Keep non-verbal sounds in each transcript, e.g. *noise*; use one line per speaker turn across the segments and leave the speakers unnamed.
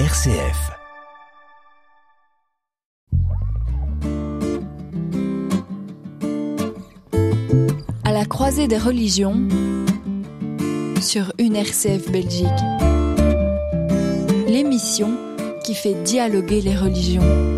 RCF.
À la croisée des religions sur une RCF Belgique. L'émission qui fait dialoguer les religions.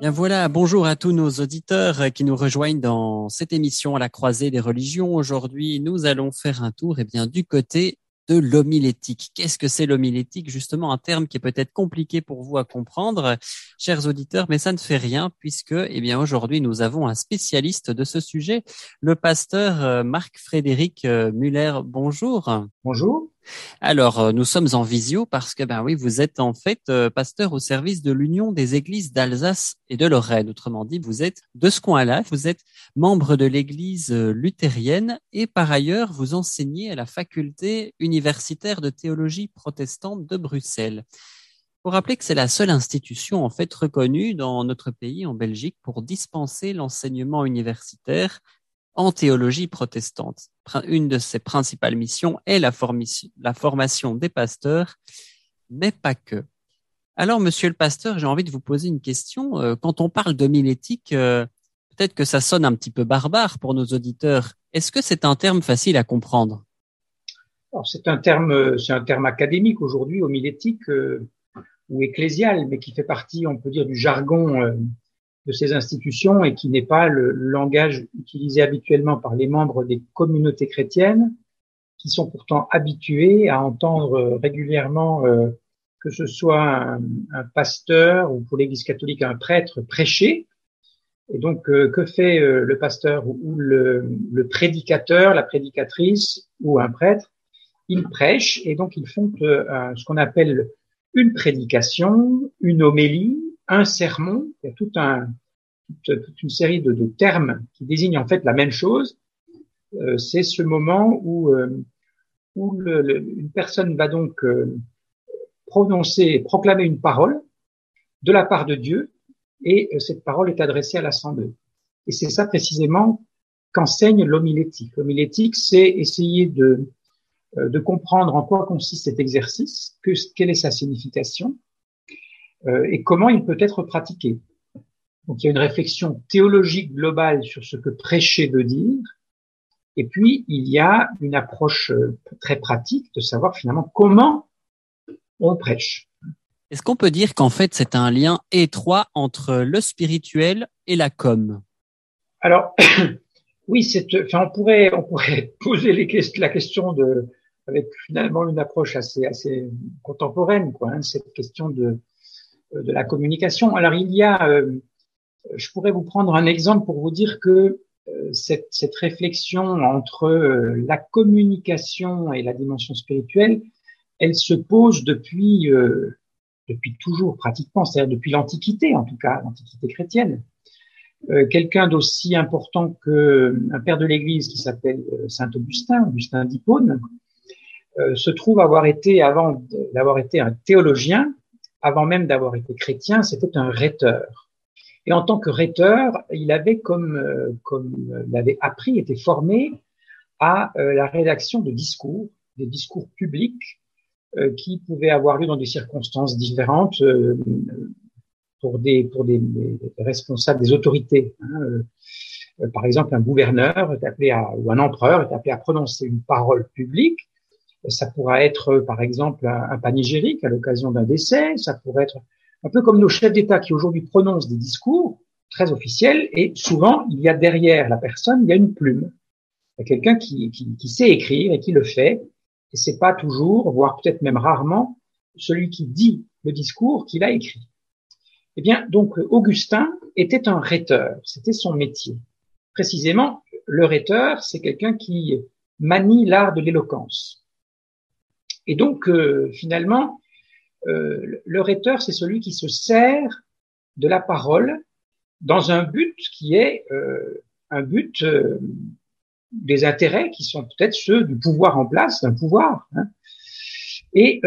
Bien voilà, bonjour à tous nos auditeurs qui nous rejoignent dans cette émission à la croisée des religions. Aujourd'hui, nous allons faire un tour eh bien, du côté de l'homilétique. Qu'est-ce que c'est l'homilétique? Justement, un terme qui est peut-être compliqué pour vous à comprendre, chers auditeurs, mais ça ne fait rien puisque, eh bien, aujourd'hui, nous avons un spécialiste de ce sujet, le pasteur euh, Marc-Frédéric euh, Muller. Bonjour.
Bonjour.
Alors, euh, nous sommes en visio parce que, ben oui, vous êtes en fait euh, pasteur au service de l'Union des églises d'Alsace et de Lorraine. Autrement dit, vous êtes de ce coin-là, vous êtes membre de l'église euh, luthérienne et par ailleurs, vous enseignez à la faculté universitaire de théologie protestante de Bruxelles. Pour rappeler que c'est la seule institution en fait reconnue dans notre pays, en Belgique, pour dispenser l'enseignement universitaire en théologie protestante. Une de ses principales missions est la, formation des pasteurs, mais pas que. Alors, monsieur le pasteur, j'ai envie de vous poser une question. Euh, quand on parle d'homilétique, euh, peut-être que ça sonne un petit peu barbare pour nos auditeurs. Est-ce que c'est un terme facile à comprendre?
C'est un terme, un terme académique aujourd'hui, homilétique euh, ou ecclésial, mais qui fait partie, on peut dire, du jargon de ces institutions et qui n'est pas le langage utilisé habituellement par les membres des communautés chrétiennes, qui sont pourtant habitués à entendre régulièrement euh, que ce soit un, pasteur ou pour l'Église catholique un prêtre prêcher. Et donc, euh, que fait euh, le pasteur ou le, le, prédicateur, la prédicatrice ou un prêtre? Ils prêchent et donc ils font ce qu'on appelle une prédication, une homélie, un sermon, il y a tout un, toute, une série de, termes qui désignent en fait la même chose. Euh, c'est ce moment où, euh, une personne va donc euh, prononcer, proclamer une parole de la part de Dieu, et euh, cette parole est adressée à l'assemblée. Et c'est ça précisément qu'enseigne l'homilétique. L'homilétique, c'est essayer de, comprendre en quoi consiste cet exercice, que, quelle est sa signification, et comment il peut être pratiqué. Donc il y a une réflexion théologique globale sur ce que prêcher veut dire. Et puis il y a une approche euh, très pratique de savoir finalement comment on prêche.
Est-ce qu'on peut dire qu'en fait c'est un lien étroit entre le spirituel et la com?
Alors *clears throat* oui, c'est, enfin on pourrait on pourrait *laughs* poser les, la question de avec finalement une approche assez assez contemporaine quoi, hein, cette question de de la communication. Alors il y a euh, je pourrais vous prendre un exemple pour vous dire que euh, cette, cette, réflexion entre euh, la communication et la dimension spirituelle, elle se pose depuis euh, depuis toujours pratiquement, c'est-à-dire depuis l'Antiquité en tout cas, l'Antiquité chrétienne. Quelqu'un d'aussi important que un père de l'Église qui s'appelle Saint Augustin, Augustin d'Hippone, se trouve avoir été avant d'avoir été un théologien, avant même d'avoir été chrétien, c'était un rhéteur. Et en tant que rhéteur, il avait, comme, euh, comme l'avait appris, été formé à euh, la rédaction de discours, des discours publics euh, qui pouvaient avoir lieu dans des circonstances différentes pour des pour des, responsables, des autorités. Hein, par exemple, un gouverneur est appelé à, ou un empereur est appelé à prononcer une parole publique. Ça pourrait être, par exemple, un, un panégyrique à l'occasion d'un décès. Ça pourrait être un peu comme nos chefs d'État qui aujourd'hui prononcent des discours très officiels, et souvent, il y a derrière la personne, il y a une plume. Il y a quelqu'un qui, qui, qui, sait écrire et qui le fait, et c'est pas toujours, voire peut-être même rarement, celui qui dit le discours qu'il a écrit. Eh bien, donc, Augustin était un rhéteur, c'était son métier. Précisément, le rhéteur, c'est quelqu'un qui manie l'art de l'éloquence. Et donc, euh, finalement, euh, le rhéteur, c'est celui qui se sert de la parole dans un but qui est euh, un but euh, des intérêts qui sont peut-être ceux du pouvoir en place, d'un pouvoir. Hein. Et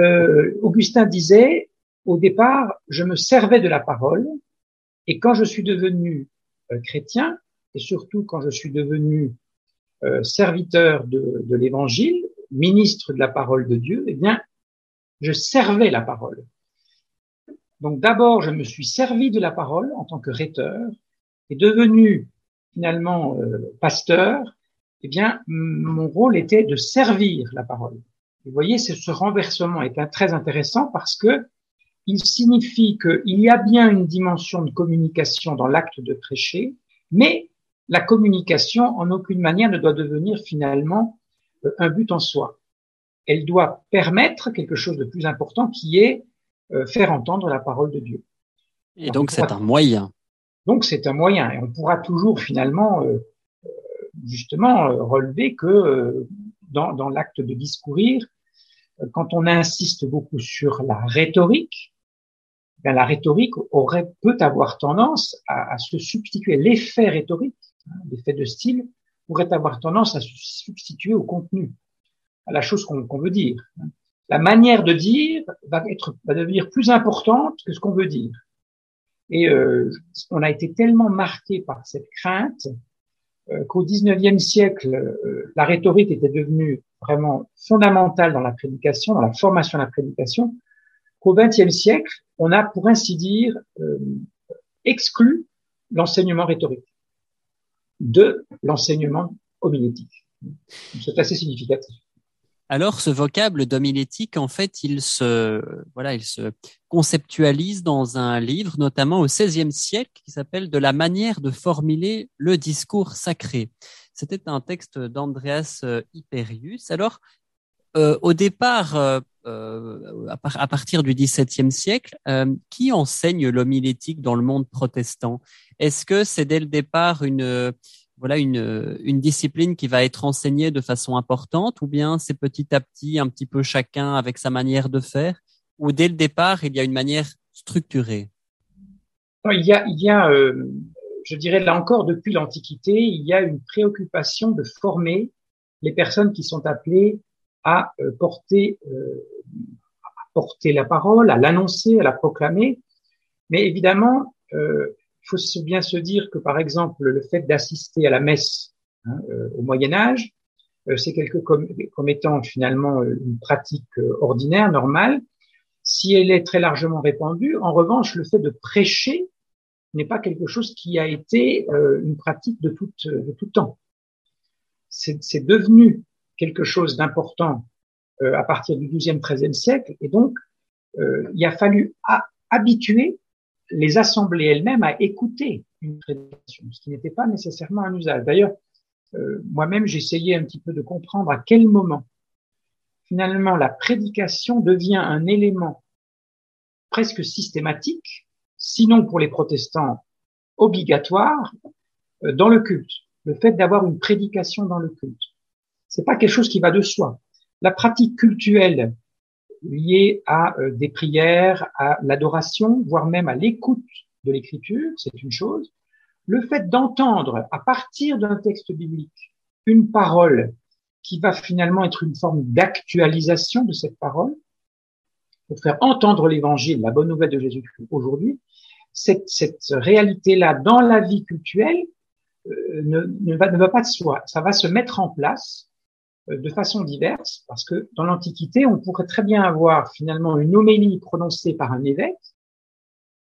Augustin disait, au départ, je me servais de la parole, et quand je suis devenu chrétien, et surtout quand je suis devenu euh, serviteur de, de l'Évangile, ministre de la parole de Dieu, eh bien, je servais la parole. Donc d'abord, je me suis servi de la parole en tant que rhéteur, et devenu finalement euh, pasteur, eh bien, mon rôle était de servir la parole. Vous voyez, ce renversement est très intéressant parce que il signifie qu'il y a bien une dimension de communication dans l'acte de prêcher, mais la communication en aucune manière ne doit devenir finalement euh, un but en soi. Elle doit permettre quelque chose de plus important qui est euh, faire entendre la parole de Dieu.
Et donc c'est un moyen.
Donc c'est un moyen et on pourra toujours finalement euh, justement relever que dans, dans l'acte de discourir, quand on insiste beaucoup sur la rhétorique, ben, la rhétorique aurait peut avoir tendance à, à se substituer. L'effet rhétorique, hein, l'effet de style, pourrait avoir tendance à se substituer au contenu, à la chose qu'on veut dire. La manière de dire va être va devenir plus importante que ce qu'on veut dire. Et euh, on a été tellement marqué par cette crainte euh, qu'au XIXe siècle, euh, la rhétorique était devenue vraiment fondamentale dans la prédication, dans la formation de la prédication, qu'au XXe siècle, on a, pour ainsi dire, euh, exclu l'enseignement rhétorique de l'enseignement homilétique. C'est assez significatif.
Alors, ce vocable d'homilétique, en fait, il se, voilà, il se conceptualise dans un livre, notamment au XVIe siècle, qui s'appelle De la manière de formuler le discours sacré. C'était un texte d'Andreas Hyperius. Alors, euh, au départ, euh, euh, à, partir du XVIIe siècle, qui enseigne l'homilétique dans le monde protestant? Est-ce que c'est dès le départ une voilà une, une discipline qui va être enseignée de façon importante, ou bien c'est petit à petit un petit peu chacun avec sa manière de faire, ou dès le départ il y a une manière structurée?
Il y a, il y a je dirais là encore depuis l'Antiquité, il y a une préoccupation de former les personnes qui sont appelées à euh, porter, euh, à porter la parole, à l'annoncer, à la proclamer. Mais évidemment, euh, faut bien se dire que, par exemple, le fait d'assister à la messe hein, au Moyen Âge, c'est quelque comme, comme, étant finalement une pratique ordinaire, normale. Si elle est très largement répandue, en revanche, le fait de prêcher n'est pas quelque chose qui a été une pratique de tout, de tout temps. C'est devenu quelque chose d'important euh, à partir du XIIe, XIIIe siècle, et donc euh, il a fallu habituer les assemblées elles-mêmes à écouter une prédication, ce qui n'était pas nécessairement un usage. D'ailleurs, euh, moi-même, j'essayais un petit peu de comprendre à quel moment finalement la prédication devient un élément presque systématique, sinon pour les protestants obligatoire, dans le culte. Le fait d'avoir une prédication dans le culte. C'est pas quelque chose qui va de soi. La pratique cultuelle liée à euh, des prières, à l'adoration, voire même à l'écoute de l'écriture, c'est une chose. Le fait d'entendre à partir d'un texte biblique une parole qui va finalement être une forme d'actualisation de cette parole, pour faire entendre l'évangile, la bonne nouvelle de Jésus-Christ aujourd'hui, cette, cette réalité-là dans la vie culturelle euh, ne, ne, va, ne va pas de soi. Ça va se mettre en place de façon diverse, parce que dans l'Antiquité, on pourrait très bien avoir finalement une homélie prononcée par un évêque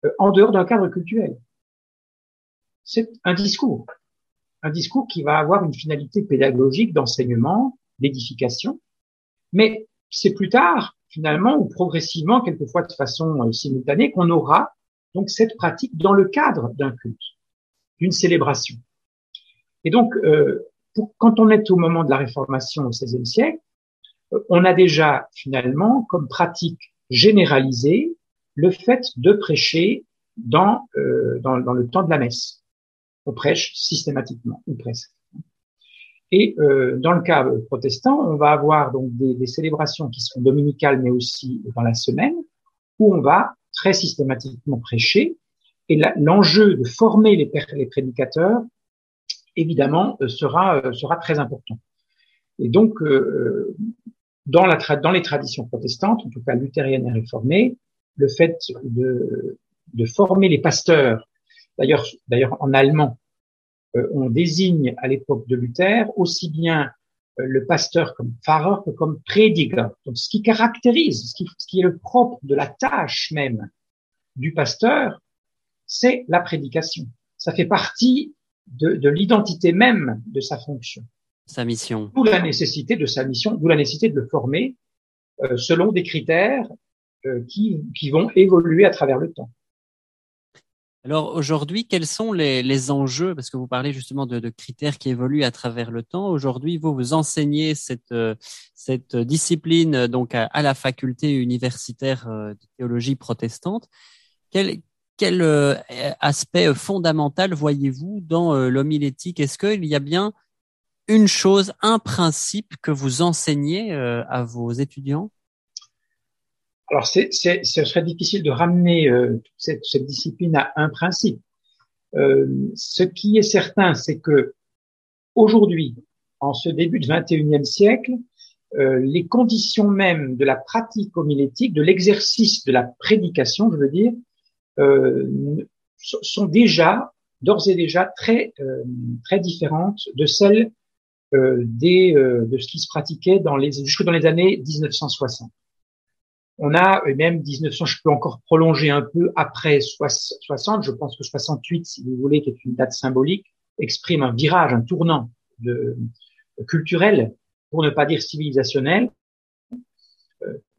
euh, en dehors d'un cadre culturel. C'est un discours, un discours qui va avoir une finalité pédagogique, d'enseignement, d'édification, mais c'est plus tard, finalement, ou progressivement, quelquefois de façon euh, simultanée, qu'on aura donc cette pratique dans le cadre d'un culte, d'une célébration. Et donc, euh, quand on est au moment de la Réformation au XVIe siècle, euh, on a déjà finalement comme pratique généralisée le fait de prêcher dans, euh, dans, le temps de la messe. On prêche systématiquement, ou presque. Et euh, dans le cas protestant, on va avoir donc des, célébrations qui sont dominicales, mais aussi dans la semaine, où on va très systématiquement prêcher. Et l'enjeu de former les prédicateurs évidemment, euh, sera, euh, sera très important. Et donc, euh, dans, la dans les traditions protestantes, en tout cas luthériennes et réformées, le fait de, de former les pasteurs, d'ailleurs, d'ailleurs en allemand, on désigne à l'époque de Luther aussi bien le pasteur comme Pfarrer que comme Prediger. Donc, ce qui caractérise, ce qui, ce qui est le propre de la tâche même du pasteur, c'est la prédication. Ça fait partie de, de l'identité même de sa fonction.
Sa mission.
D'où la nécessité de sa mission, d'où la nécessité de le former euh, selon des critères euh, qui, qui vont évoluer à travers le temps.
Alors aujourd'hui, quels sont les, les, enjeux? Parce que vous parlez justement de, de, critères qui évoluent à travers le temps. Aujourd'hui, vous vous enseignez cette, euh, cette discipline donc à, à la faculté universitaire de théologie protestante. Quel, quel euh, aspect fondamental voyez-vous dans euh, l'homilétique Est-ce qu'il y a bien une chose, un principe que vous enseignez euh, à vos étudiants?
Alors, c'est, c'est, ce serait difficile de ramener cette, cette, discipline à un principe. ce qui est certain, c'est que aujourd'hui, en ce début du 21e siècle, les conditions même de la pratique homilétique, de l'exercice de la prédication, je veux dire, euh, sont déjà, d'ores et déjà, très, euh, très différentes de celles euh, des, de ce qui se pratiquait dans les, jusque dans les années 1960. On a même 1900, je peux encore prolonger un peu après 60, je pense que 68, si vous voulez, qui est une date symbolique, exprime un virage, un tournant de, culturel, pour ne pas dire civilisationnel, euh,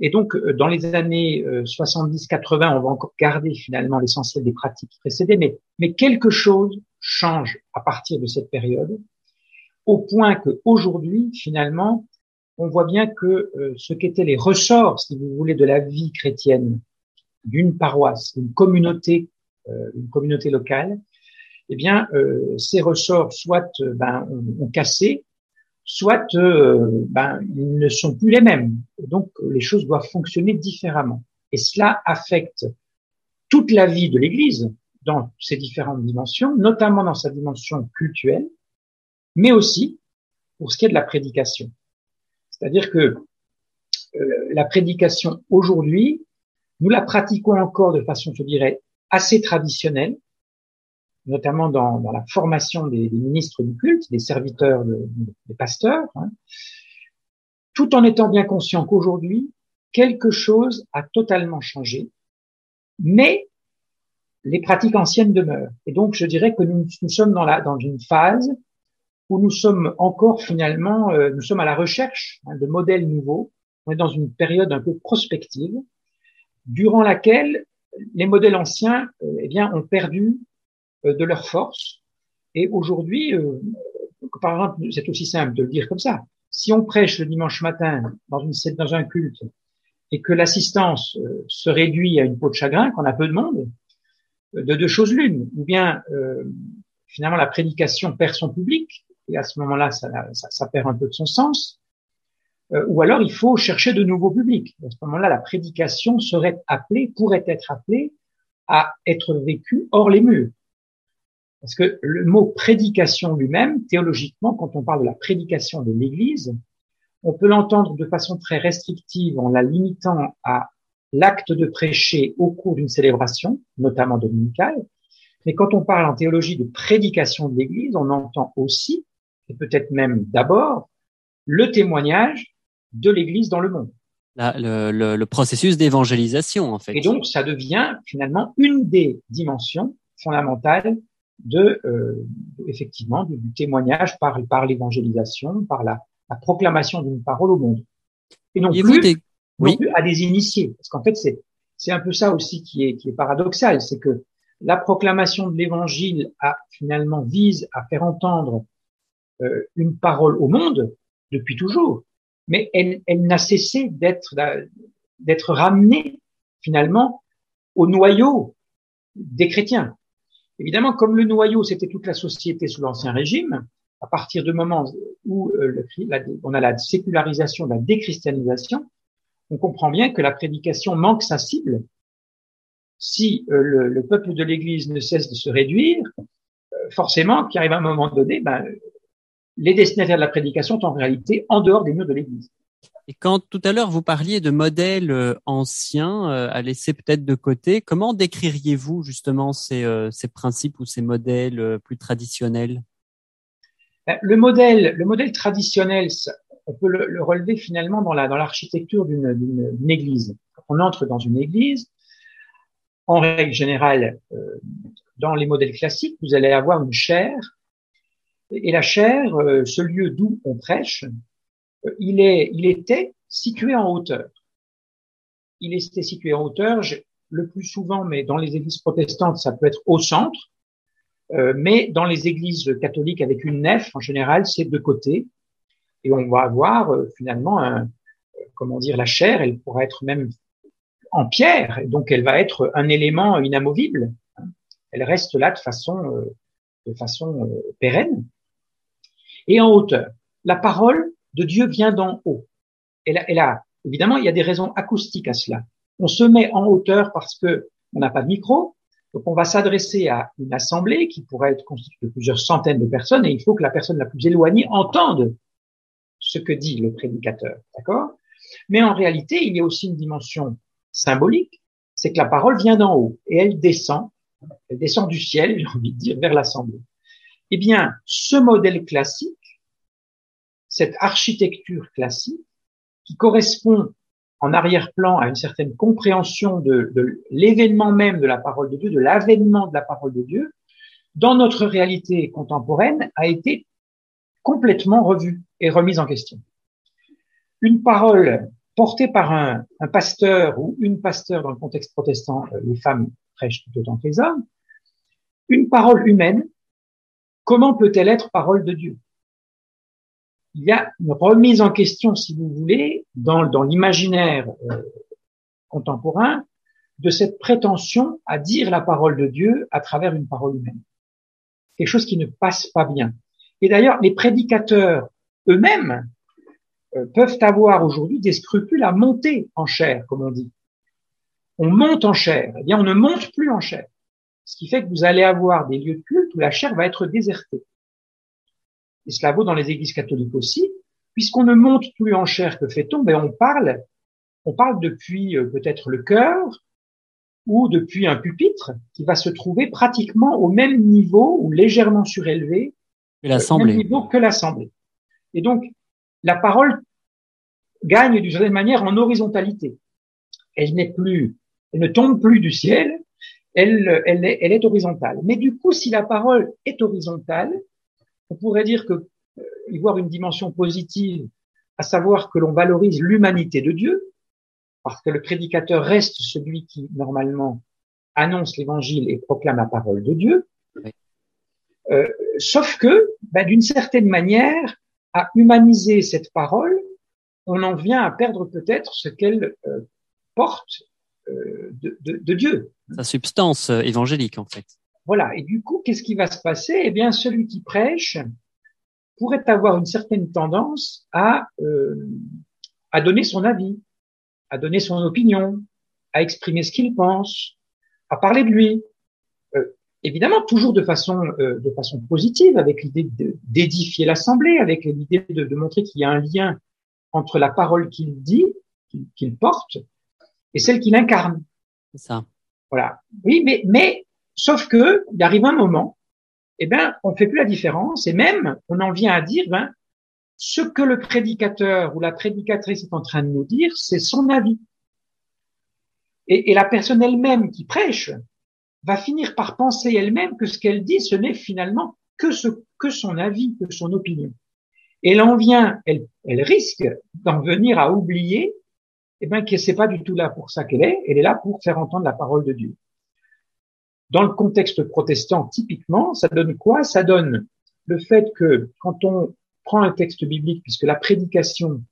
et donc, euh, dans les années 70-80, euh, on va encore garder finalement l'essentiel des pratiques précédées, mais, mais quelque chose change à partir de cette période, au point qu'aujourd'hui, finalement, on voit bien que ce qu'étaient les ressorts, si vous voulez, de la vie chrétienne d'une paroisse, d'une communauté, une communauté locale, eh bien, ces ressorts soit ben, ont cassé, soit euh, ben, ils ne sont plus les mêmes. Donc les choses doivent fonctionner différemment. Et cela affecte toute la vie de l'Église dans ses différentes dimensions, notamment dans sa dimension cultuelle, mais aussi pour ce qui est de la prédication. C'est-à-dire que euh, la prédication aujourd'hui, nous la pratiquons encore de façon, je dirais, assez traditionnelle, notamment dans, dans la formation des, ministres du culte, des serviteurs, de, des pasteurs, hein, tout en étant bien conscient qu'aujourd'hui, quelque chose a totalement changé, mais les pratiques anciennes demeurent. Et donc, je dirais que nous, sommes dans, la, dans une phase où nous sommes encore finalement, euh, nous sommes à la recherche hein, de modèles nouveaux. On est dans une période un peu prospective, durant laquelle les modèles anciens, euh, eh bien, ont perdu de leur force. Et aujourd'hui, euh, par exemple, c'est aussi simple de le dire comme ça. Si on prêche le dimanche matin dans, une, dans un culte et que l'assistance euh, se réduit à une peau de chagrin, qu'on a peu de monde, de deux choses l'une, ou bien finalement la prédication perd son public, et à ce moment-là, ça, perd un peu de son sens, ou alors il faut chercher de nouveaux publics. À ce moment-là, la prédication serait appelée, pourrait être appelée à être vécue hors les murs. Parce que le mot prédication lui-même, théologiquement, quand on parle de la prédication de l'Église, on peut l'entendre de façon très restrictive en la limitant à l'acte de prêcher au cours d'une célébration, notamment dominicale. Mais quand on parle en théologie de prédication de l'Église, on entend aussi, et peut-être même d'abord, le témoignage de l'Église dans le monde.
le, le, le, processus d'évangélisation, en fait.
Et donc, ça devient finalement une des dimensions fondamentales de euh, effectivement du, témoignage par par l'évangélisation, par la, la proclamation d'une parole au monde, et non, plus, des... non plus à des initiés, parce qu'en fait c'est c'est un peu ça aussi qui est qui est paradoxal, c'est que la proclamation de l'évangile a finalement vise à faire entendre euh, une parole au monde depuis toujours, mais elle, elle n'a cessé d'être d'être ramenée finalement au noyau des chrétiens. Évidemment, comme le noyau, c'était toute la société sous l'Ancien Régime, à partir du moment où euh, on a la sécularisation, la déchristianisation, on comprend bien que la prédication manque sa cible. Si euh, le, peuple de l'Église ne cesse de se réduire, euh, forcément, qu'il arrive un moment donné, ben, les destinataires de la prédication sont en réalité en dehors des murs de l'Église.
Et quand tout à l'heure vous parliez de modèles euh, anciens euh, à laisser peut-être de côté, comment décririez-vous justement ces, euh, ces, principes ou ces modèles plus traditionnels?
Ben, le modèle, le modèle traditionnel, on peut le, relever finalement dans la dans l'architecture d'une église. On entre dans une église, en règle générale, dans les modèles classiques, vous allez avoir une chaire, et la chaire, ce lieu d'où on prêche, il est, il était situé en hauteur. Il était situé en hauteur, le plus souvent, mais dans les églises protestantes, ça peut être au centre, mais dans les églises catholiques avec une nef, en général, c'est de côté, et on va avoir finalement un, comment dire, la chaire, elle pourra être même en pierre, donc elle va être un élément inamovible. Elle reste là de façon, euh, de façon euh, pérenne. Et en hauteur, la parole de Dieu vient d'en haut. Elle a, évidemment, il y a des raisons acoustiques à cela. On se met en hauteur parce que on n'a pas de micro, donc on va s'adresser à une assemblée qui pourrait être constituée de plusieurs centaines de personnes et il faut que la personne la plus éloignée entende ce que dit le prédicateur, d'accord? Mais en réalité, il y a aussi une dimension symbolique, c'est que la parole vient d'en haut et elle descend, elle descend du ciel, *laughs* j'ai envie de dire, vers l'assemblée. Eh bien, ce modèle classique, cette architecture classique, qui correspond en arrière-plan à une certaine compréhension de, l'événement même de la parole de Dieu, de l'avènement de la parole de Dieu, dans notre réalité contemporaine, a été complètement revue et remise en question. Une parole porté par un, un, pasteur ou une pasteur dans le contexte protestant, euh, les femmes prêchent tout autant que les hommes, une parole humaine, comment peut-elle être parole de Dieu? Il y a une remise en question, si vous voulez, dans, l'imaginaire euh, contemporain, de cette prétention à dire la parole de Dieu à travers une parole humaine. Quelque chose qui ne passe pas bien. Et d'ailleurs, les prédicateurs eux-mêmes euh, peuvent avoir aujourd'hui des scrupules à monter en chair, comme on dit. On monte en chair. Eh bien, on ne monte plus en chair. Ce qui fait que vous allez avoir des lieux de culte où la chair va être désertée. Et cela vaut dans les églises catholiques aussi. Puisqu'on ne monte plus en chair, que fait-on? Ben, on parle, on parle depuis euh, peut-être le cœur ou depuis un pupitre qui va se trouver pratiquement au même niveau ou légèrement surélevé niveau que l'assemblée. Et donc, la parole gagne d'une certaine manière en horizontalité. Elle n'est plus, elle ne tombe plus du ciel, elle, elle, est, elle est horizontale. Mais du coup, si la parole est horizontale, on pourrait dire que euh, y voir une dimension positive, à savoir que l'on valorise l'humanité de Dieu, parce que le prédicateur reste celui qui normalement annonce l'évangile et proclame la parole de Dieu. Euh, sauf que, ben, d'une certaine manière, à humaniser cette parole, on en vient à perdre peut-être ce qu'elle euh, porte euh, de, de, de, Dieu.
Sa substance évangélique, en fait.
Voilà. Et du coup, qu'est-ce qui va se passer? Eh bien, celui qui prêche pourrait avoir une certaine tendance à, à donner son avis, à donner son opinion, à exprimer ce qu'il pense, à parler de lui évidemment toujours de façon euh, de façon positive, avec l'idée d'édifier l'assemblée, avec l'idée de, de, montrer qu'il y a un lien entre la parole qu'il dit, qu'il porte, et celle qu'il incarne.
C'est ça.
Voilà. Oui, mais mais sauf que il arrive un moment, eh ben, on fait plus la différence, et même on en vient à dire, ben, ce que le prédicateur ou la prédicatrice est en train de nous dire, c'est son avis. Et, la personne elle-même qui prêche, va finir par penser elle-même que ce qu'elle dit, ce n'est finalement que son avis, que son opinion. Elle en vient, elle, elle risque d'en venir à oublier, eh ben, que c'est pas du tout là pour ça qu'elle est. Elle est là pour faire entendre la parole de Dieu. Dans le contexte protestant, typiquement, ça donne quoi? Ça donne le fait que quand on prend un texte biblique, puisque la prédication,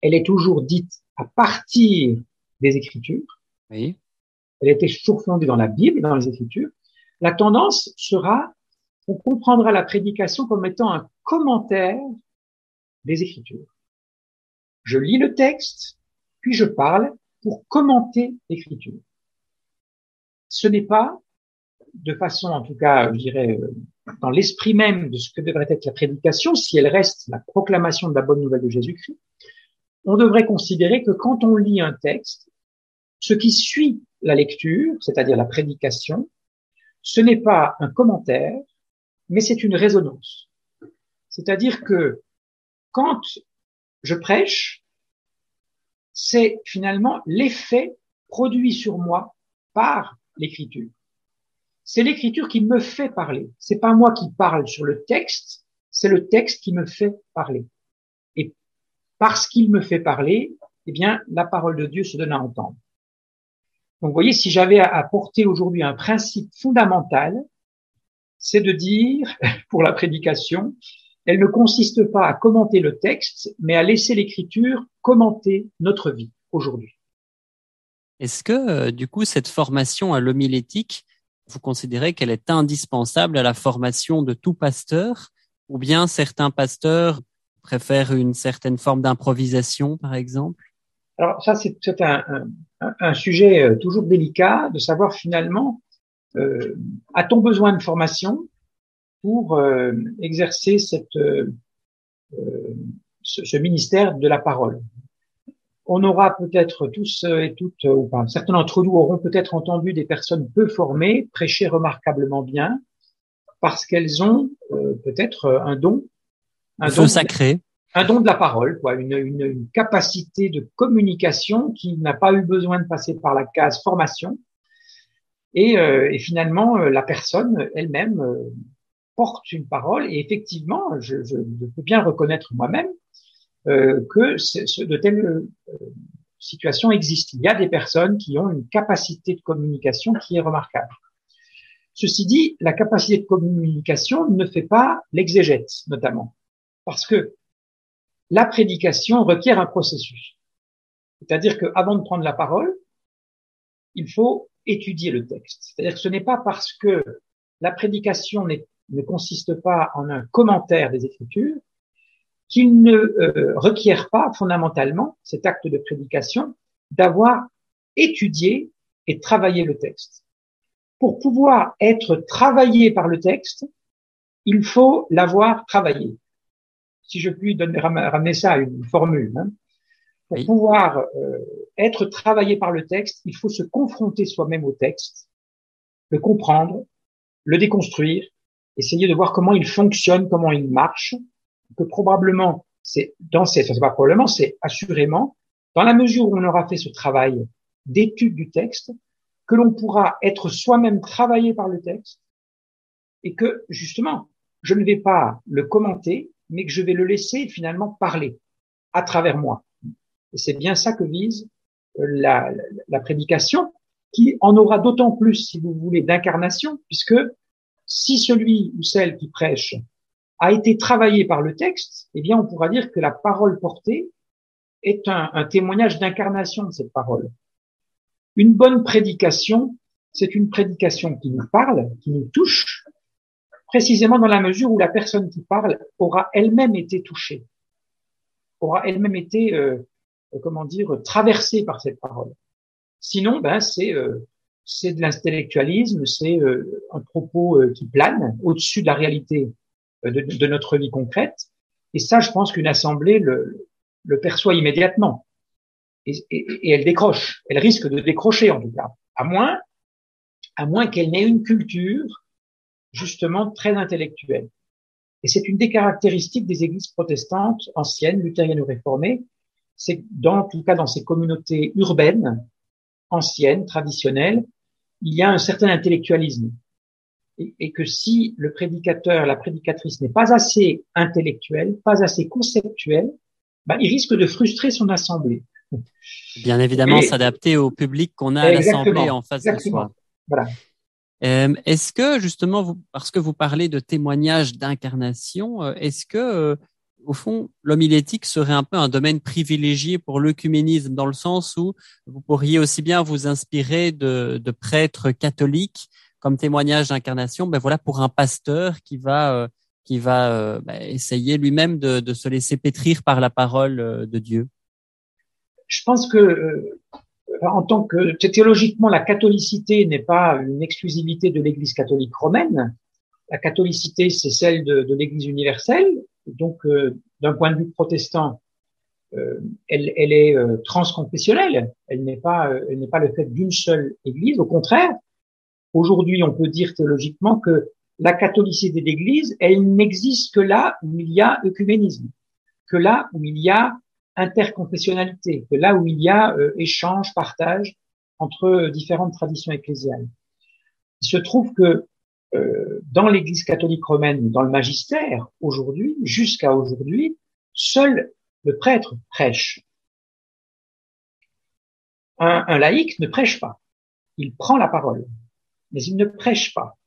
elle est toujours dite à partir des Écritures.
Oui
elle était toujours fondée dans la Bible dans les Écritures, la tendance sera, on comprendra la prédication comme étant un commentaire des Écritures. Je lis le texte, puis je parle pour commenter l'Écriture. Ce n'est pas, de façon en tout cas, je dirais, euh, dans l'esprit même de ce que devrait être la prédication, si elle reste la proclamation de la bonne nouvelle de Jésus-Christ, on devrait considérer que quand on lit un texte, ce qui suit la lecture, c'est-à-dire la prédication, ce n'est pas un commentaire, mais c'est une résonance. C'est-à-dire que quand je prêche, c'est finalement l'effet produit sur moi par l'écriture. C'est l'écriture qui me fait parler. C'est pas moi qui parle sur le texte, c'est le texte qui me fait parler. Et parce qu'il me fait parler, eh bien, la parole de Dieu se donne à entendre. Donc, vous voyez, si j'avais à apporter aujourd'hui un principe fondamental, c'est de dire, *laughs* pour la prédication, elle ne consiste pas à commenter le texte, mais à laisser l'écriture commenter notre vie aujourd'hui.
Est-ce que, euh, du coup, cette formation à l'homilétique, vous considérez qu'elle est indispensable à la formation de tout pasteur, ou bien certains pasteurs préfèrent une certaine forme d'improvisation, par exemple?
Alors ça, c'est un, un, sujet euh, toujours délicat de savoir finalement, euh, a-t-on besoin de formation pour exercer cette, ce, ce, ministère de la parole? On aura peut-être tous et toutes, ou pas, certains d'entre nous auront peut-être entendu des personnes peu formées prêcher remarquablement bien, parce qu'elles ont peut-être un don,
un don sacré,
un don de la parole, quoi, une, une, une capacité de communication qui n'a pas eu besoin de passer par la case formation, et, euh, et finalement la personne elle-même porte une parole et effectivement, je, je, peux bien reconnaître moi-même euh, que ce, de telles euh, situations existent. Il y a des personnes qui ont une capacité de communication qui est remarquable. Ceci dit, la capacité de communication ne fait pas l'exégète, notamment, parce que la prédication requiert un processus. C'est-à-dire qu'avant de prendre la parole, il faut étudier le texte. C'est-à-dire que ce n'est pas parce que la prédication ne consiste pas en un commentaire des Écritures, qu'il ne euh, requiert pas fondamentalement, cet acte de prédication, d'avoir étudié et travaillé le texte. Pour pouvoir être travaillé par le texte, il faut l'avoir travaillé. Si je puis donner, ramener ça à une formule, hein. pour pouvoir euh, être travaillé par le texte, il faut se confronter soi-même au texte, le comprendre, le déconstruire, essayer de voir comment il fonctionne, comment il marche, que probablement, c'est dans ces, c'est pas probablement, c'est assurément, dans la mesure où on aura fait ce travail d'étude du texte, que l'on pourra être soi-même travaillé par le texte et que, justement, je ne vais pas le commenter, mais que je vais le laisser finalement parler à travers moi. Et c'est bien ça que vise euh, la prédication, qui en aura d'autant plus, si vous voulez, d'incarnation, puisque si celui ou celle qui prêche a été travaillé par le texte, eh bien, on pourra dire que la parole portée est un, témoignage d'incarnation de cette parole. Une bonne prédication, c'est une prédication qui nous parle, qui nous touche, précisément dans la mesure où la personne qui parle aura elle-même été touchée, aura elle-même été, euh, comment dire, traversée par cette parole. Sinon, ben, c'est euh, de l'intellectualisme, c'est euh, un propos euh, qui plane au-dessus de la réalité de, de, notre vie concrète. Et ça, je pense qu'une assemblée le, perçoit immédiatement. Et, elle décroche. Elle risque de décrocher, en tout cas. À moins, à moins qu'elle n'ait une culture, justement, très intellectuelle. Et c'est une des caractéristiques des églises protestantes anciennes, luthériennes ou réformées, c'est dans, en tout cas dans ces communautés urbaines, ancienne, traditionnelle, il y a un certain intellectualisme. Et, que si le prédicateur, la prédicatrice n'est pas assez intellectuel, pas assez conceptuel, bah, il risque de frustrer son assemblée.
Bien évidemment, s'adapter au public qu'on a à l'assemblée en face de soi.
Voilà.
Euh, est-ce que justement, vous, parce que vous parlez de témoignages d'incarnation, euh, est-ce que euh, au fond, l'homilétique serait un peu un domaine privilégié pour l'œcuménisme, dans le sens où vous pourriez aussi bien vous inspirer de, de prêtres catholiques comme témoignage d'incarnation, ben voilà, pour un pasteur qui va euh, qui va euh, ben, essayer lui-même de, de, se laisser pétrir par la parole euh, de Dieu.
Je pense que en tant que théologiquement, la catholicité n'est pas une exclusivité de l'Église catholique romaine. La catholicité, c'est celle de, de l'Église universelle, donc, euh, d'un point de vue protestant, euh, elle, elle, est euh, transconfessionnelle. Elle n'est pas, elle n'est pas le fait d'une seule Église. Au contraire, aujourd'hui, on peut dire théologiquement que la catholicité d'Église, elle n'existe que là où il y a œcuménisme, que là où il y a interconfessionnalité, que là où il y a euh, échange, partage entre différentes traditions ecclésiales. Il se trouve que euh, dans l'Église catholique romaine, dans le magistère, aujourd'hui, jusqu'à aujourd'hui, seul le prêtre prêche. Un, un laïc ne prêche pas. Il prend la parole, mais il ne prêche pas.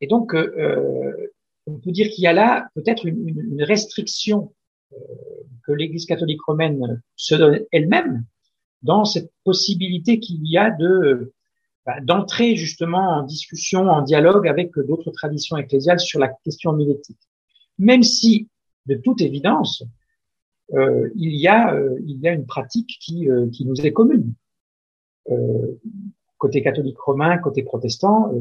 Et donc, euh, euh on peut dire qu'il y a là peut-être une, une, restriction euh, que l'Église catholique romaine se donne elle-même dans cette possibilité qu'il y a de bah, d'entrer justement en discussion, en dialogue avec d'autres traditions ecclésiales sur la question milétique. Même si, de toute évidence, euh, il y a euh, il y a une pratique qui euh, qui nous est commune. Côté catholique romain, côté protestant,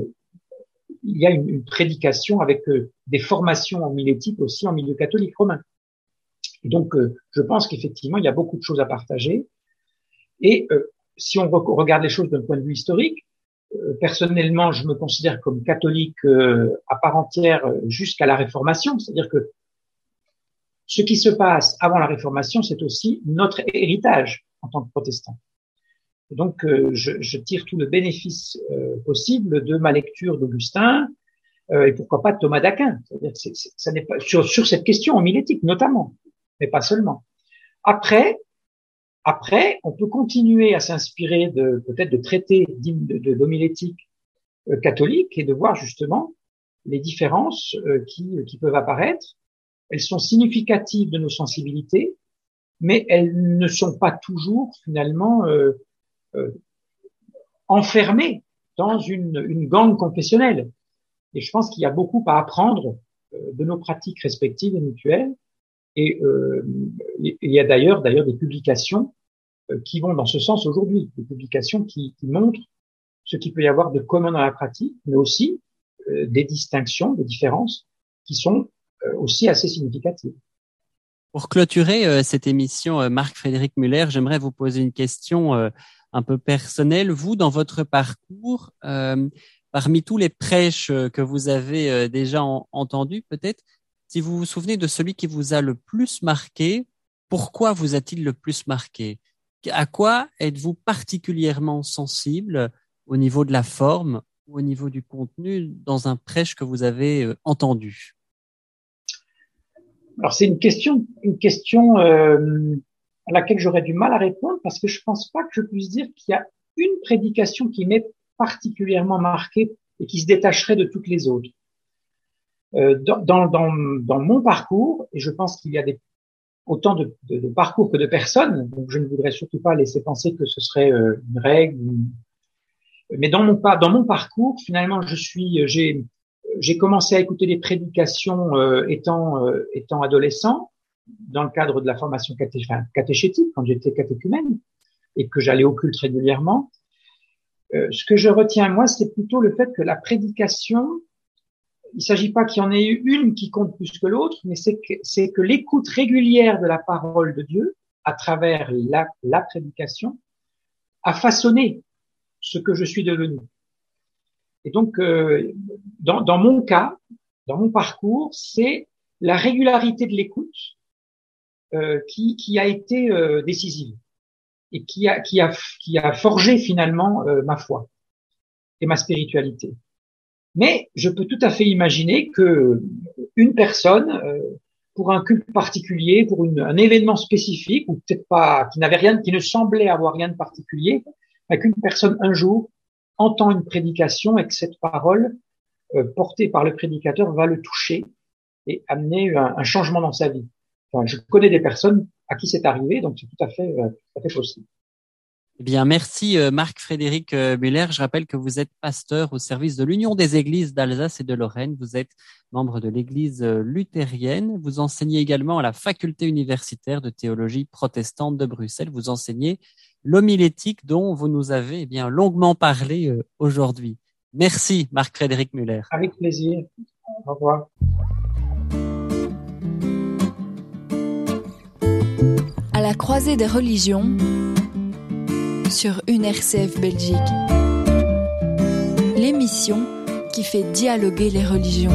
il y a une, prédication avec euh, des formations en milétique aussi en milieu catholique romain. Donc, euh, je pense qu'effectivement, il y a beaucoup de choses à partager. Et euh, si on regarde les choses d'un point de vue historique, personnellement, je me considère comme catholique à part entière jusqu'à la Réformation, c'est-à-dire que ce qui se passe avant la Réformation, c'est aussi notre héritage en tant que protestant donc, euh, je, tire tout le bénéfice euh, possible de ma lecture d'Augustin euh, et pourquoi pas de Thomas d'Aquin. Ça n'est pas sur, cette question homilétique notamment, mais pas seulement. Après, après, on peut continuer à s'inspirer de peut-être de traités d'homilétique de, catholique et de voir justement les différences qui, qui peuvent apparaître. Elles sont significatives de nos sensibilités, mais elles ne sont pas toujours finalement euh, euh, enfermés dans une, gang confessionnelle. Et je pense qu'il y a beaucoup à apprendre euh, de nos pratiques respectives et mutuelles. Et euh, il y a d'ailleurs d'ailleurs des publications qui vont dans ce sens aujourd'hui, des publications qui, qui, montrent ce qu'il peut y avoir de commun dans la pratique, mais aussi des distinctions, des différences qui sont aussi assez significatives.
Pour clôturer cette émission, Marc-Frédéric Muller, j'aimerais vous poser une question un peu personnel. Vous, dans votre parcours, euh, parmi tous les prêches que vous avez euh, déjà entendus, peut-être, si vous vous souvenez de celui qui vous a le plus marqué, pourquoi vous a-t-il le plus marqué? À quoi êtes-vous particulièrement sensible au niveau de la forme ou au niveau du contenu dans un prêche que vous avez euh, entendu?
Alors c'est une question, une question euh, à laquelle j'aurais du mal à répondre parce que je pense pas que je puisse dire qu'il y a une prédication qui m'est particulièrement marquée et qui se détacherait de toutes les autres. Euh, dans, dans, dans, mon parcours, et je pense qu'il y a des, autant de, de, de, parcours que de personnes, donc je ne voudrais surtout pas laisser penser que ce serait euh, une règle. Mais dans mon, dans mon parcours, finalement, je suis, j'ai, j'ai commencé à écouter des prédications euh, étant, euh, étant adolescent dans le cadre de la formation catéchétique, quand j'étais catéchumène, et que j'allais au culte régulièrement, euh, ce que je retiens, moi, c'est plutôt le fait que la prédication, il ne s'agit pas qu'il y en ait une qui compte plus que l'autre, mais c'est que, que l'écoute régulière de la parole de Dieu, à travers la, la prédication, a façonné ce que je suis devenu. Et donc, euh, dans, dans mon cas, dans mon parcours, c'est la régularité de l'écoute euh, qui, qui, a été euh, décisive et qui a, qui a, qui a forgé finalement euh, ma foi et ma spiritualité. Mais je peux tout à fait imaginer que une personne, pour un culte particulier, pour une, un événement spécifique, ou peut-être pas, qui n'avait rien, qui ne semblait avoir rien de particulier, qu'une personne un jour entend une prédication et que cette parole portée par le prédicateur va le toucher et amener un, un changement dans sa vie je connais des personnes à qui c'est arrivé, donc c'est tout à fait, euh, tout à fait possible.
Eh bien, merci euh, Marc-Frédéric euh, Muller. Je rappelle que vous êtes pasteur au service de l'Union des églises d'Alsace et de Lorraine. Vous êtes membre de l'Église luthérienne. Vous enseignez également à la faculté universitaire de théologie protestante de Bruxelles. Vous enseignez l'homilétique dont vous nous avez eh bien longuement parlé aujourd'hui. Merci Marc-Frédéric Muller.
Avec plaisir. Au revoir.
La croisée des religions sur une RCF Belgique. L'émission qui fait dialoguer les religions.